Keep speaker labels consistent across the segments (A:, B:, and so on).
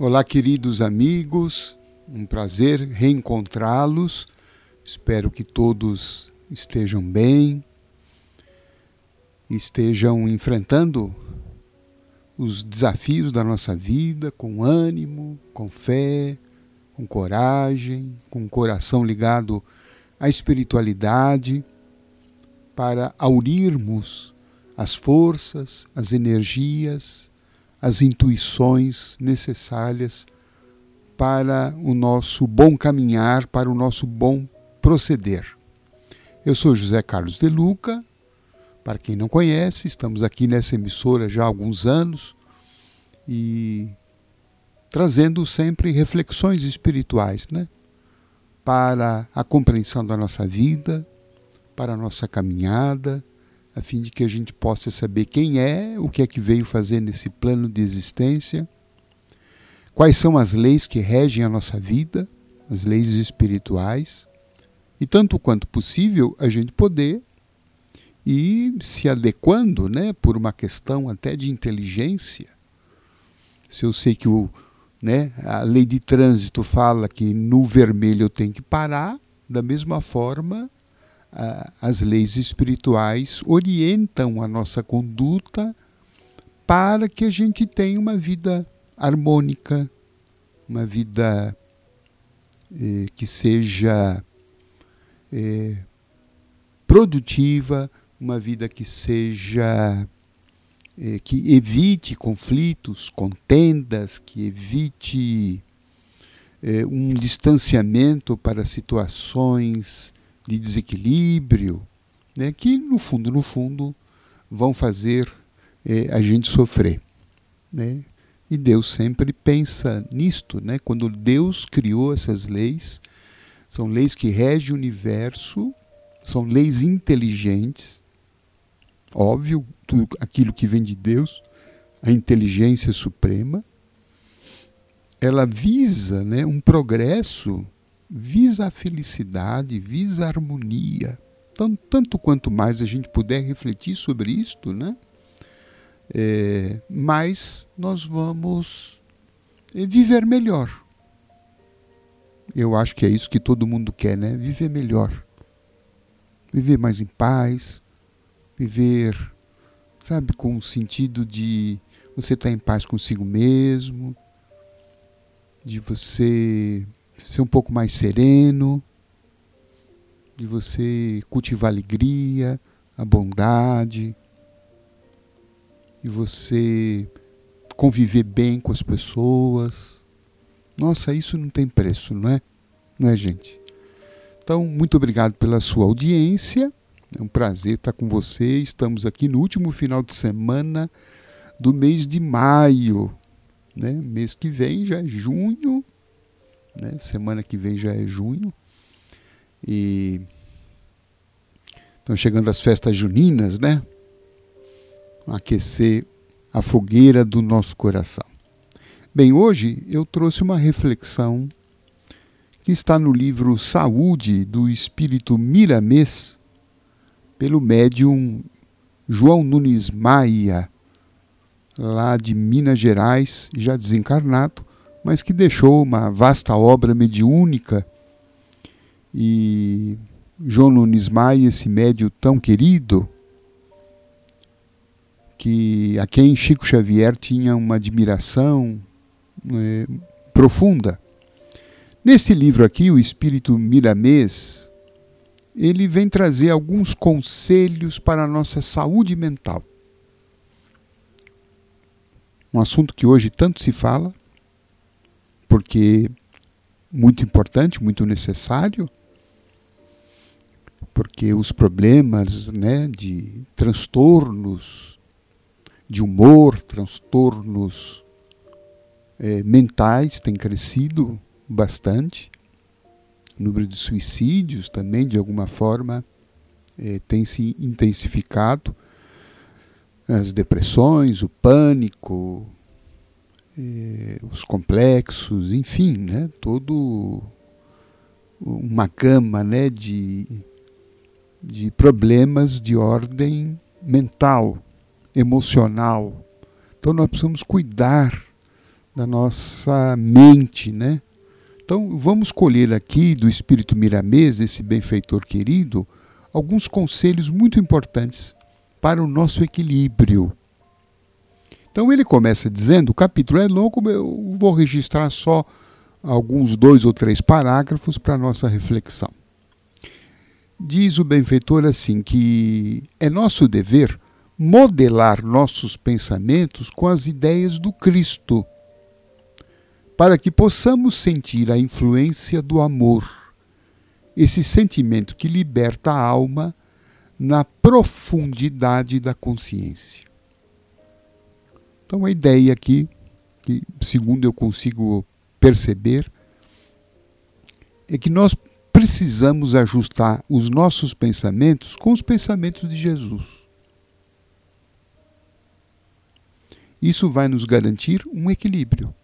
A: Olá, queridos amigos, um prazer reencontrá-los. Espero que todos estejam bem, estejam enfrentando os desafios da nossa vida com ânimo, com fé, com coragem, com o coração ligado à espiritualidade, para aurirmos as forças, as energias, as intuições necessárias para o nosso bom caminhar, para o nosso bom proceder. Eu sou José Carlos de Luca. Para quem não conhece, estamos aqui nessa emissora já há alguns anos e trazendo sempre reflexões espirituais, né? Para a compreensão da nossa vida, para a nossa caminhada, a fim de que a gente possa saber quem é, o que é que veio fazer nesse plano de existência, quais são as leis que regem a nossa vida, as leis espirituais, e tanto quanto possível a gente poder ir se adequando, né, por uma questão até de inteligência. Se eu sei que o, né, a lei de trânsito fala que no vermelho eu tenho que parar, da mesma forma as leis espirituais orientam a nossa conduta para que a gente tenha uma vida harmônica, uma vida eh, que seja eh, produtiva, uma vida que seja eh, que evite conflitos, contendas, que evite um distanciamento para situações de desequilíbrio, né, que no fundo, no fundo, vão fazer é, a gente sofrer. Né? E Deus sempre pensa nisto, né? Quando Deus criou essas leis, são leis que regem o universo, são leis inteligentes. Óbvio, tudo aquilo que vem de Deus, a inteligência suprema, ela visa, né, um progresso visa a felicidade, visa a harmonia. Então, tanto quanto mais a gente puder refletir sobre isto, né? É, mais nós vamos é, viver melhor. Eu acho que é isso que todo mundo quer, né? Viver melhor. Viver mais em paz, viver, sabe, com o sentido de você estar em paz consigo mesmo, de você ser um pouco mais sereno, de você cultivar a alegria, a bondade, de você conviver bem com as pessoas. Nossa, isso não tem preço, não é? Não é, gente? Então, muito obrigado pela sua audiência. É um prazer estar com você. Estamos aqui no último final de semana do mês de maio. Né? Mês que vem já é junho né? Semana que vem já é junho. E estão chegando as festas juninas, né? Aquecer a fogueira do nosso coração. Bem, hoje eu trouxe uma reflexão que está no livro Saúde do Espírito Miramês, pelo médium João Nunes Maia, lá de Minas Gerais, já desencarnado, mas que deixou uma vasta obra mediúnica. E João Nunes Maia, esse médio tão querido, que a quem Chico Xavier tinha uma admiração é, profunda. Neste livro aqui, O Espírito Miramês, ele vem trazer alguns conselhos para a nossa saúde mental. Um assunto que hoje tanto se fala, porque muito importante, muito necessário, porque os problemas né, de transtornos de humor, transtornos é, mentais têm crescido bastante. O número de suicídios também, de alguma forma, é, tem se intensificado. As depressões, o pânico, eh, os complexos, enfim, né, todo uma gama né, de, de problemas de ordem mental, emocional. Então nós precisamos cuidar da nossa mente, né? Então, vamos colher aqui do espírito miramês, esse benfeitor querido, alguns conselhos muito importantes para o nosso equilíbrio. Então, ele começa dizendo: o capítulo é longo, eu vou registrar só alguns dois ou três parágrafos para nossa reflexão. Diz o benfeitor assim que é nosso dever modelar nossos pensamentos com as ideias do Cristo para que possamos sentir a influência do amor, esse sentimento que liberta a alma na profundidade da consciência. Então, a ideia aqui, que segundo eu consigo perceber, é que nós precisamos ajustar os nossos pensamentos com os pensamentos de Jesus. Isso vai nos garantir um equilíbrio.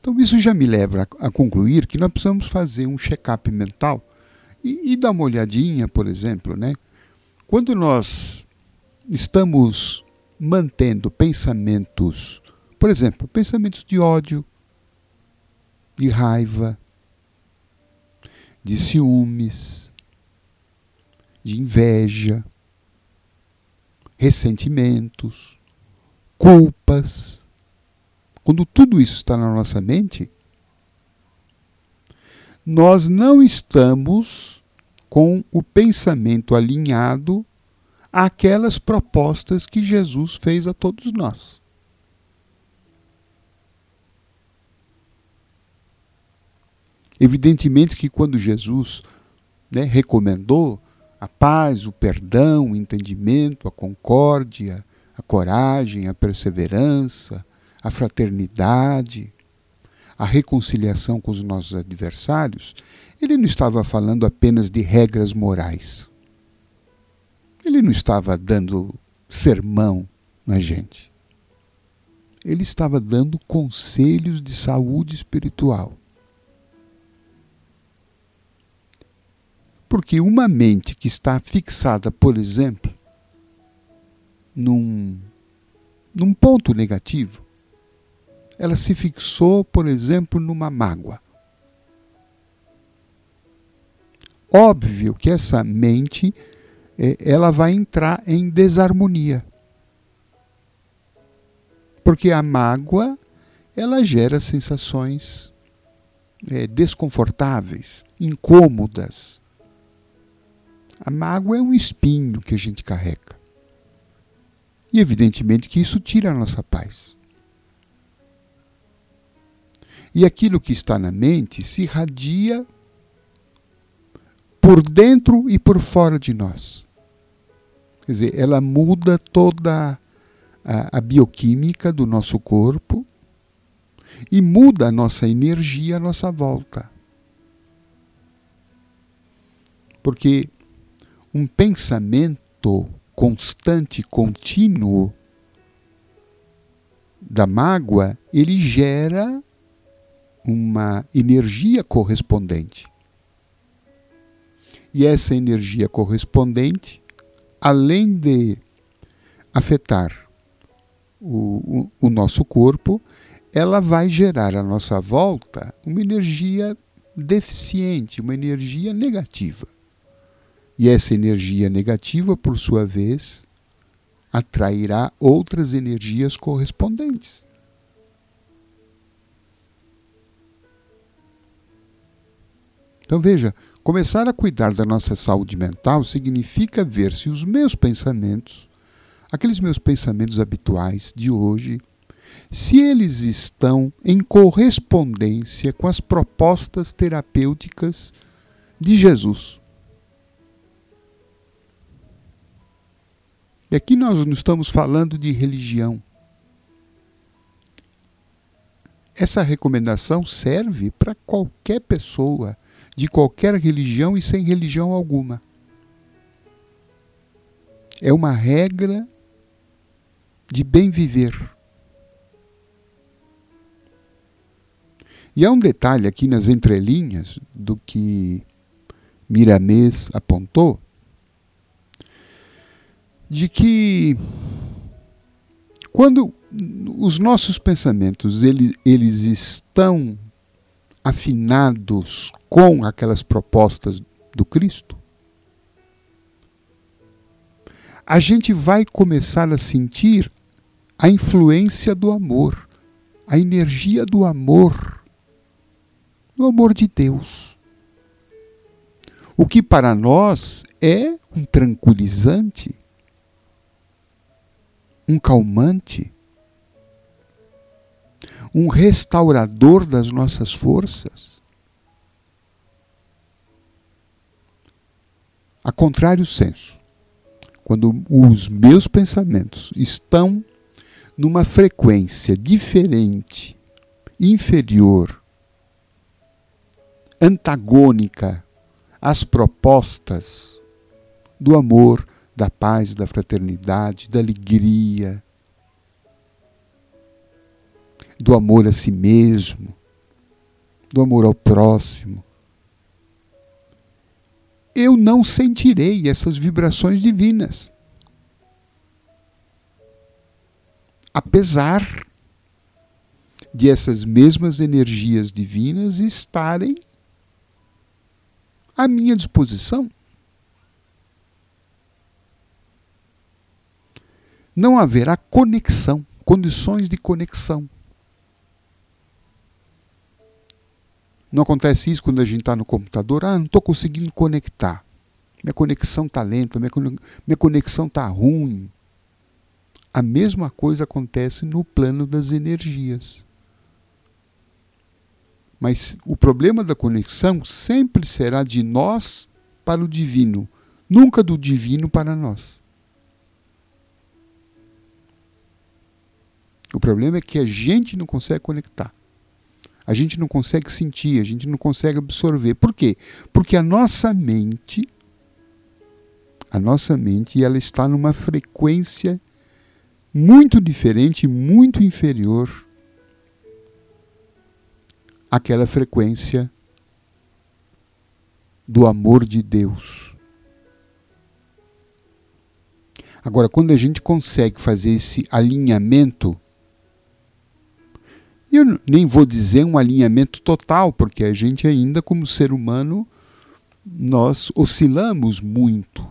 A: Então, isso já me leva a, concluir que nós precisamos fazer um check-up mental e, e, dar uma olhadinha, por exemplo, né? Quando nós estamos mantendo pensamentos, por exemplo, pensamentos de ódio, de raiva, de ciúmes, de inveja, ressentimentos, culpas, quando tudo isso está na nossa mente, nós não estamos com o pensamento alinhado àquelas propostas que Jesus fez a todos nós. Evidentemente que quando Jesus né, recomendou a paz, o perdão, o entendimento, a concórdia, a coragem, a perseverança, a fraternidade, a reconciliação com os nossos adversários, ele não estava falando apenas de regras morais. Ele não estava dando sermão na gente. Ele estava dando conselhos de saúde espiritual. Porque uma mente que está fixada, por exemplo, num, num ponto negativo, ela se fixou, por exemplo, numa mágoa. Óbvio que essa mente ela vai entrar em desarmonia. Porque a mágoa ela gera sensações é, desconfortáveis, incômodas. A mágoa é um espinho que a gente carrega. E evidentemente que isso tira a nossa paz. E aquilo que está na mente se irradia por dentro e por fora de nós. Quer dizer, ela muda toda a, a bioquímica do nosso corpo e muda a nossa energia à nossa volta. Porque um pensamento constante, contínuo da mágoa, ele gera uma energia correspondente. E essa energia correspondente, além de afetar o, o, o nosso corpo, ela vai gerar à nossa volta uma energia deficiente, uma energia negativa. E essa energia negativa, por sua vez, atrairá outras energias correspondentes. Então veja, começar a cuidar da nossa saúde mental significa ver se os meus pensamentos, aqueles meus pensamentos habituais de hoje, se eles estão em correspondência com as propostas terapêuticas de Jesus. E aqui nós não estamos falando de religião. Essa recomendação serve para qualquer pessoa de qualquer religião e sem religião alguma. É uma regra de bem viver. E há um detalhe aqui nas entrelinhas do que Miramês apontou, de que quando os nossos pensamentos eles, eles estão afinados com aquelas propostas do Cristo? A gente vai começar a sentir a influência do amor, a energia do amor, do amor de Deus. O que para nós é um tranquilizante, um calmante, um restaurador das nossas forças. A contrário senso, quando os meus pensamentos estão numa frequência diferente, inferior, antagônica às propostas do amor, da paz, da fraternidade, da alegria, do amor a si mesmo, do amor ao próximo, eu não sentirei essas vibrações divinas. Apesar de essas mesmas energias divinas estarem à minha disposição. Não haverá conexão, condições de conexão. Não acontece isso quando a gente está no computador? Ah, não estou conseguindo conectar. Minha conexão está lenta, minha, conexão está ruim. A mesma coisa acontece no plano das energias. Mas o problema da conexão sempre será de nós para o divino, nunca do divino para nós. O problema é que a gente não consegue conectar. A gente não consegue sentir, a gente não consegue absorver. Por quê? Porque a nossa mente, a nossa mente, ela está numa frequência muito diferente, muito inferior àquela frequência do amor de Deus. Agora, quando a gente consegue fazer esse alinhamento eu nem vou dizer um alinhamento total, porque a gente ainda, como ser humano, nós oscilamos muito.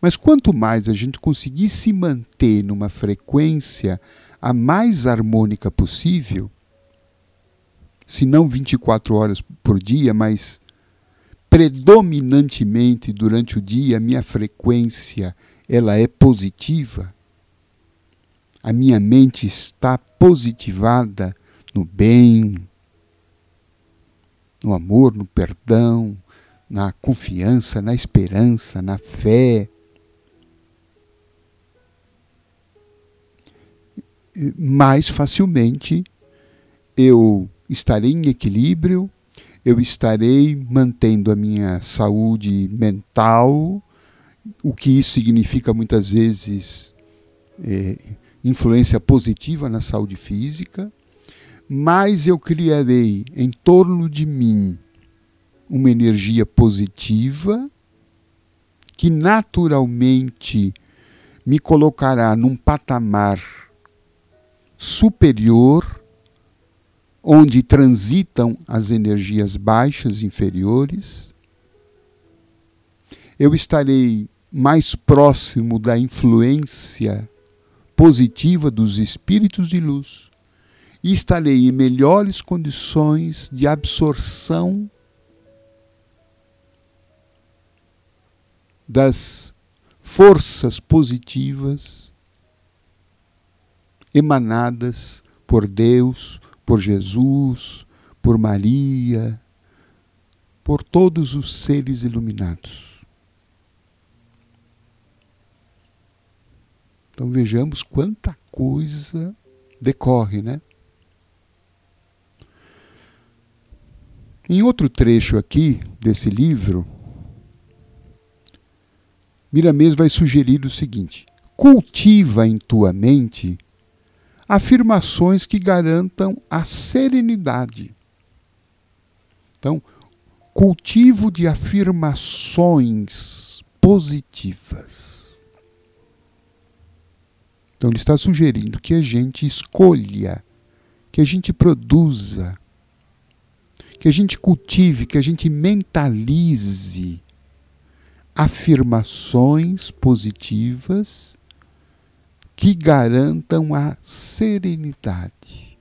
A: Mas quanto mais a gente conseguir se manter numa frequência a mais harmônica possível, se não 24 horas por dia, mas predominantemente durante o dia a minha frequência ela é positiva, a minha mente está positivada no bem, no amor, no perdão, na confiança, na esperança, na fé. Mais facilmente eu estarei em equilíbrio, eu estarei mantendo a minha saúde mental, o que isso significa muitas vezes é, influência positiva na saúde física, mais eu criarei em torno de mim uma energia positiva que naturalmente me colocará num patamar superior onde transitam as energias baixas inferiores. Eu estarei mais próximo da influência positiva dos espíritos de luz e estarei em melhores condições de absorção das forças positivas emanadas por Deus, por Jesus, por Maria, por todos os seres iluminados. Então vejamos quanta coisa decorre, né? Em outro trecho aqui desse livro, Miramês vai sugerir o seguinte: cultiva em tua mente afirmações que garantam a serenidade. Então, cultivo de afirmações positivas Então ele está sugerindo que a gente escolha, que a gente produza, que a gente cultive, que a gente mentalize afirmações positivas que garantam a serenidade.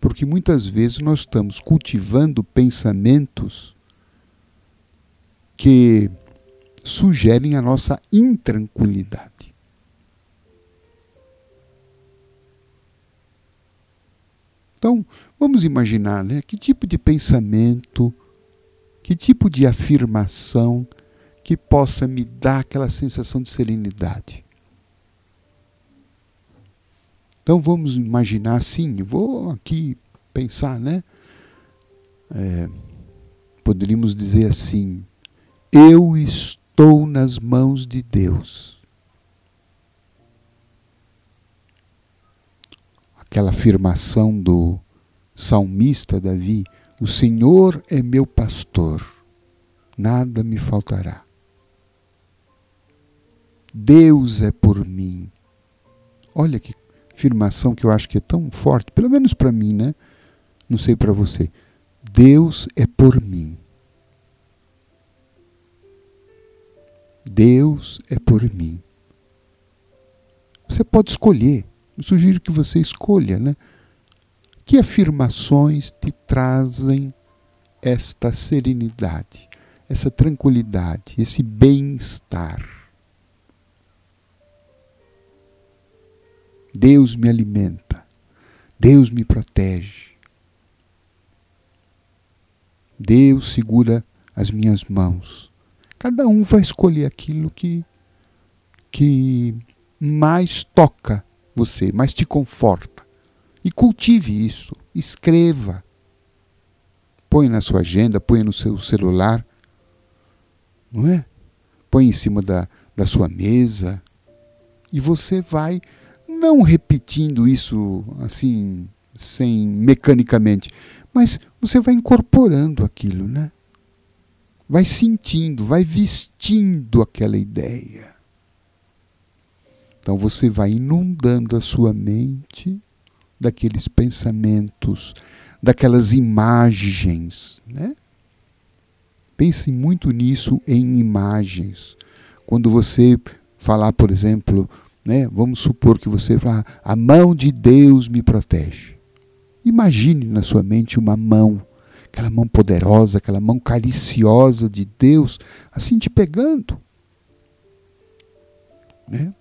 A: Porque muitas vezes nós estamos cultivando pensamentos que sugerem a nossa intranquilidade. Então, vamos imaginar né, que tipo de pensamento, que tipo de afirmação que possa me dar aquela sensação de serenidade. Então vamos imaginar assim, vou aqui pensar, né? É, poderíamos dizer assim: eu estou nas mãos de Deus. Aquela afirmação do salmista Davi: O Senhor é meu pastor, nada me faltará. Deus é por mim. Olha que afirmação que eu acho que é tão forte, pelo menos para mim, né? Não sei para você. Deus é por mim. Deus é por mim. Você pode escolher. Sugiro que você escolha, né? Que afirmações te trazem esta serenidade, essa tranquilidade, esse bem-estar? Deus me alimenta. Deus me protege. Deus segura as minhas mãos. Cada um vai escolher aquilo que, que mais toca você, mais te conforta. E cultive isso. Escreva. Põe na sua agenda, põe no seu celular. Não é? Põe em cima da, da sua mesa. E você vai não repetindo isso assim, sem mecanicamente, mas você vai incorporando aquilo, né? Vai sentindo, vai vestindo aquela ideia. Então você vai inundando a sua mente daqueles pensamentos, daquelas imagens, né? Pense muito nisso em imagens. Quando você falar, por exemplo, né? Vamos supor que você fala, a mão de Deus me protege. Imagine na sua mente uma mão, aquela mão poderosa, aquela mão cariciosa de Deus, assim te pegando. Né?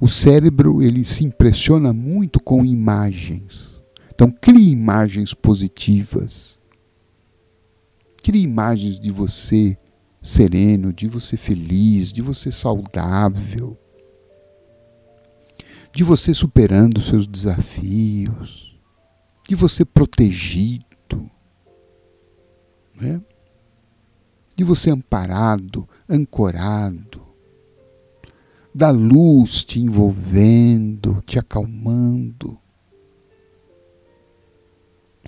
A: O cérebro ele se impressiona muito com imagens. Então crie imagens positivas. Crie imagens de você sereno, de você feliz, de você saudável de você superando seus desafios, de você protegido, né? de você amparado, ancorado, da luz te envolvendo, te acalmando.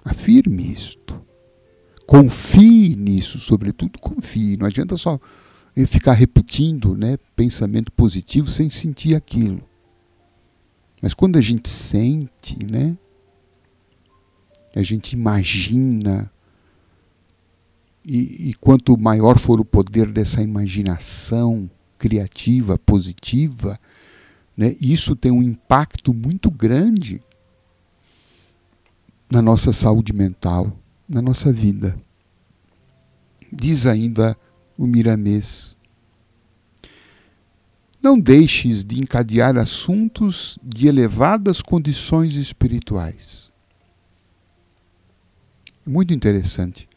A: Afirme isto. Confie nisso, sobretudo confie. Não adianta só ficar repetindo né, pensamento positivo sem sentir aquilo. Mas quando a gente sente, né? A gente imagina, e, e quanto maior for o poder dessa imaginação criativa, positiva, né, isso tem um impacto muito grande na nossa saúde mental, na nossa vida. Diz ainda o Miramês. Não deixes de encadear assuntos de elevadas condições espirituais. Muito interessante.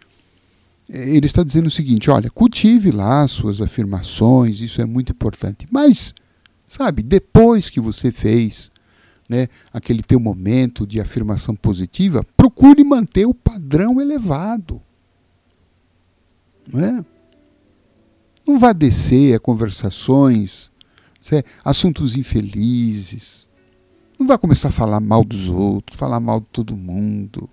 A: Ele está dizendo o seguinte: olha, cultive lá suas afirmações, isso é muito importante. Mas, sabe, depois que você fez né, aquele teu momento de afirmação positiva, procure manter o padrão elevado. Não, é? não vá descer a conversações assuntos infelizes. Não vai começar a falar mal dos outros, falar mal de todo mundo.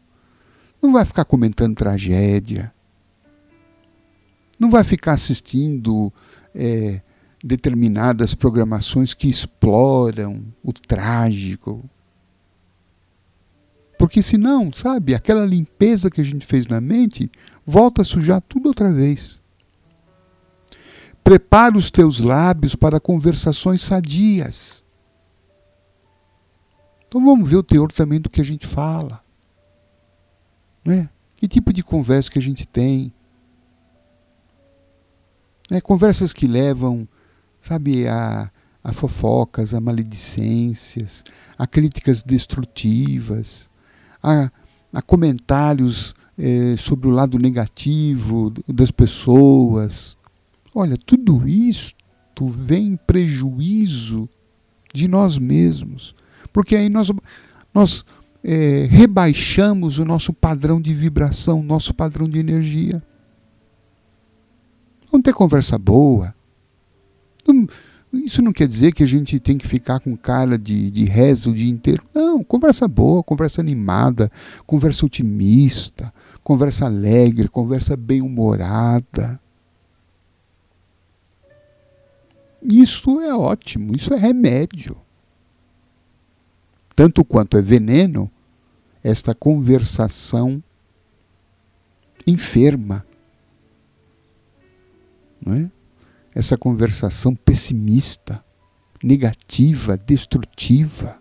A: Não vai ficar comentando tragédia. Não vai ficar assistindo é, determinadas programações que exploram o trágico. Porque senão, sabe, aquela limpeza que a gente fez na mente volta a sujar tudo outra vez. Prepara os teus lábios para conversações sadias. Então vamos ver o teor também do que a gente fala. Né? Que tipo de conversa que a gente tem? Né? Conversas que levam, sabe, a, a fofocas, a maledicências, a críticas destrutivas, a, a comentários eh, sobre o lado negativo das pessoas. Olha, tudo isto vem em prejuízo de nós mesmos, porque aí nós, nós é, rebaixamos o nosso padrão de vibração, nosso padrão de energia. Vamos ter conversa boa. Isso não quer dizer que a gente tem que ficar com cara de, de reza o dia inteiro. Não, conversa boa, conversa animada, conversa otimista, conversa alegre, conversa bem-humorada. Isso é ótimo, isso é remédio. Tanto quanto é veneno, esta conversação enferma. Não é? Essa conversação pessimista, negativa, destrutiva.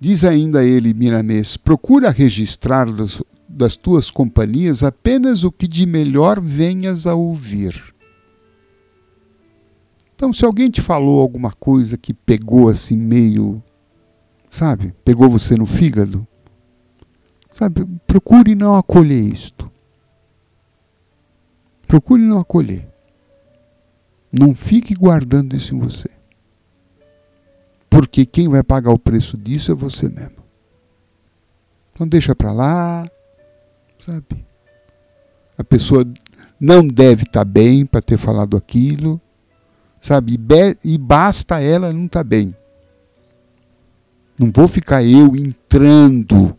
A: Diz ainda ele, Miramês: procura registrar das, das tuas companhias apenas o que de melhor venhas a ouvir. Então, se alguém te falou alguma coisa que pegou assim meio, sabe, pegou você no fígado, sabe, procure não acolher isto. Procure não acolher. Não fique guardando isso em você. Porque quem vai pagar o preço disso é você mesmo. Então deixa para lá, sabe? A pessoa não deve estar tá bem para ter falado aquilo, sabe? E, e basta ela não estar tá bem. Não vou ficar eu entrando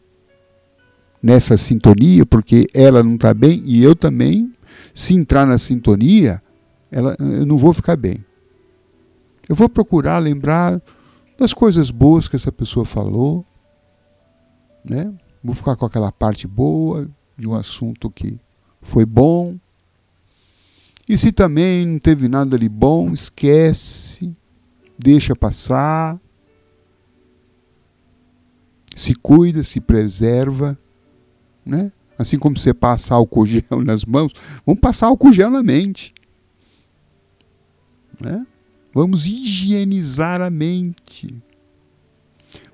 A: nessa sintonia porque ela não está bem e eu também. Se entrar na sintonia, ela, eu não vou ficar bem. Eu vou procurar lembrar das coisas boas que essa pessoa falou, né? Vou ficar com aquela parte boa, de um assunto que foi bom. E se também não teve nada de bom, esquece, deixa passar. Se cuida, se preserva, né? Assim como você passa álcool gel nas mãos, vamos passar álcool gel na mente. Né? Vamos higienizar a mente.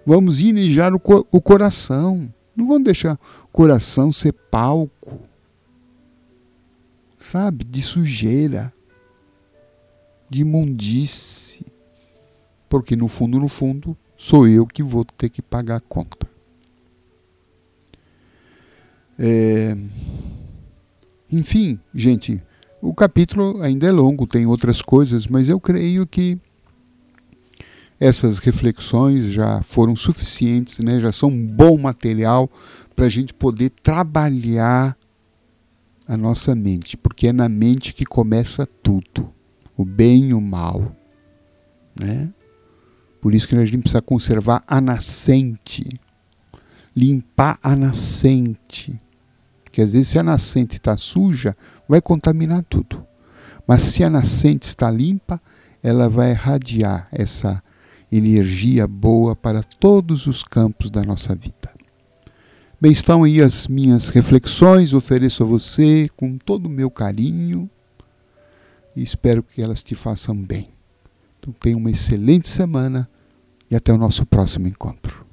A: Vamos higienizar o, co o coração. Não vamos deixar o coração ser palco, sabe, de sujeira, de imundice. Porque no fundo, no fundo, sou eu que vou ter que pagar a conta. É... Enfim, gente, o capítulo ainda é longo, tem outras coisas, mas eu creio que essas reflexões já foram suficientes, né? já são um bom material para a gente poder trabalhar a nossa mente, porque é na mente que começa tudo, o bem e o mal. Né? Por isso que a gente precisa conservar a nascente, limpar a nascente. Porque às vezes se a nascente está suja, vai contaminar tudo. Mas se a nascente está limpa, ela vai irradiar essa energia boa para todos os campos da nossa vida. Bem, estão aí as minhas reflexões, ofereço a você com todo o meu carinho e espero que elas te façam bem. Então tenha uma excelente semana e até o nosso próximo encontro.